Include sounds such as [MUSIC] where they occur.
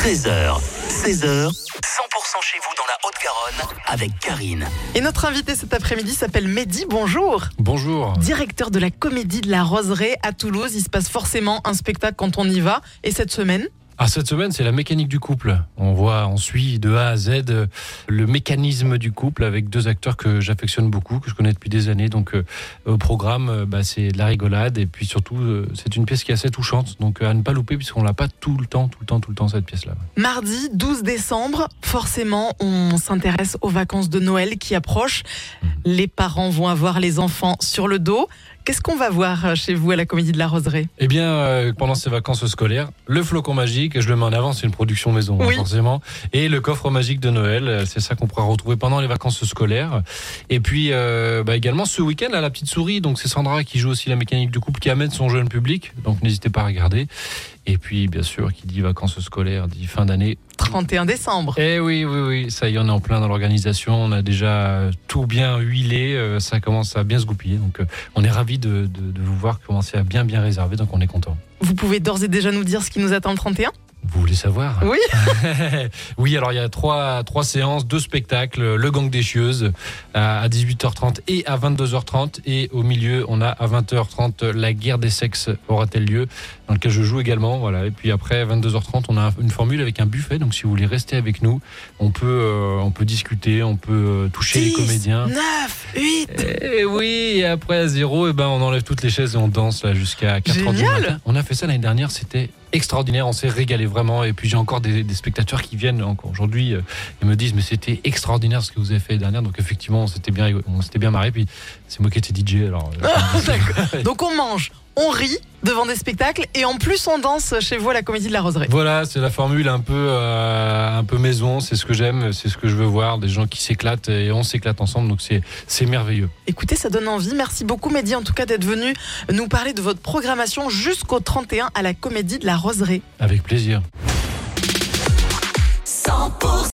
13h, 16h, 100% chez vous dans la Haute-Garonne avec Karine. Et notre invité cet après-midi s'appelle Mehdi. Bonjour. Bonjour. Directeur de la comédie de la Roseraie à Toulouse. Il se passe forcément un spectacle quand on y va. Et cette semaine Ah, cette semaine, c'est la mécanique du couple. On voit, on suit de A à Z euh, le mécanisme du couple avec deux acteurs que j'affectionne beaucoup, que je connais depuis des années. Donc, euh, au programme, euh, bah, c'est de la rigolade et puis surtout, euh, c'est une pièce qui est assez touchante. Donc, à ne pas louper puisqu'on l'a pas tout le temps, tout le temps, tout le temps cette pièce-là. Mardi 12 décembre, forcément, on s'intéresse aux vacances de Noël qui approchent. Les parents vont avoir les enfants sur le dos. Qu'est-ce qu'on va voir chez vous à la comédie de la Roseraie? Eh bien, euh, pendant ces vacances scolaires, le flocon magique, je le mets en avant, c'est une production maison, hein, Oui. forcément. Et le coffre magique de Noël, euh, c'est ça qu'on pourra retrouver pendant les vacances scolaires. Et puis, euh, bah, également ce week-end, à la petite souris, donc c'est Sandra qui joue aussi la mécanique du couple, qui amène son jeune public, donc n'hésitez pas à regarder. Et puis, bien sûr, qui dit vacances scolaires, dit fin d'année. 31 décembre. Eh oui, oui, oui, ça y est, on est en plein dans l'organisation, on a déjà tout bien huilé, euh, ça commence à bien se goupiller, donc euh, on est ravis de, de, de vous voir commencer à bien, bien réserver, donc on est content. Vous pouvez d'ores et déjà nous dire ce qui nous attend le 31 Vous voulez savoir Oui. [LAUGHS] oui, alors il y a trois, trois séances, deux spectacles. Le Gang des Chieuses à à 18h30 et à 22h30. Et au milieu, on a à 20h30 La guerre des sexes aura-t-elle lieu, dans lequel je joue également. Voilà. Et puis après, à 22h30, on a une formule avec un buffet. Donc si vous voulez rester avec nous, on peut, euh, on peut discuter, on peut euh, toucher les 10, comédiens. 9, 8. Et oui, et après à zéro, et ben on enlève toutes les chaises et on danse là jusqu'à 4 heures du Génial. matin. On a fait ça l'année dernière, c'était extraordinaire, on s'est régalé vraiment. Et puis j'ai encore des, des spectateurs qui viennent encore aujourd'hui euh, et me disent mais c'était extraordinaire ce que vous avez fait l'année dernière. Donc effectivement, on s'était bien, on s'était bien marré. Puis c'est moi qui étais DJ, alors. euh, Ah, d'accord. [LAUGHS] Donc on mange, on rit devant des spectacles et en plus on danse chez vous à la Comédie de la Roseraie. Voilà, c'est la formule un peu, euh, un peu maison, c'est ce que j'aime, c'est ce que je veux voir, des gens qui s'éclatent et on s'éclate ensemble, donc c'est merveilleux. Écoutez, ça donne envie, merci beaucoup Mehdi en tout cas d'être venu nous parler de votre programmation jusqu'au 31 à la Comédie de la Roseraie. Avec plaisir.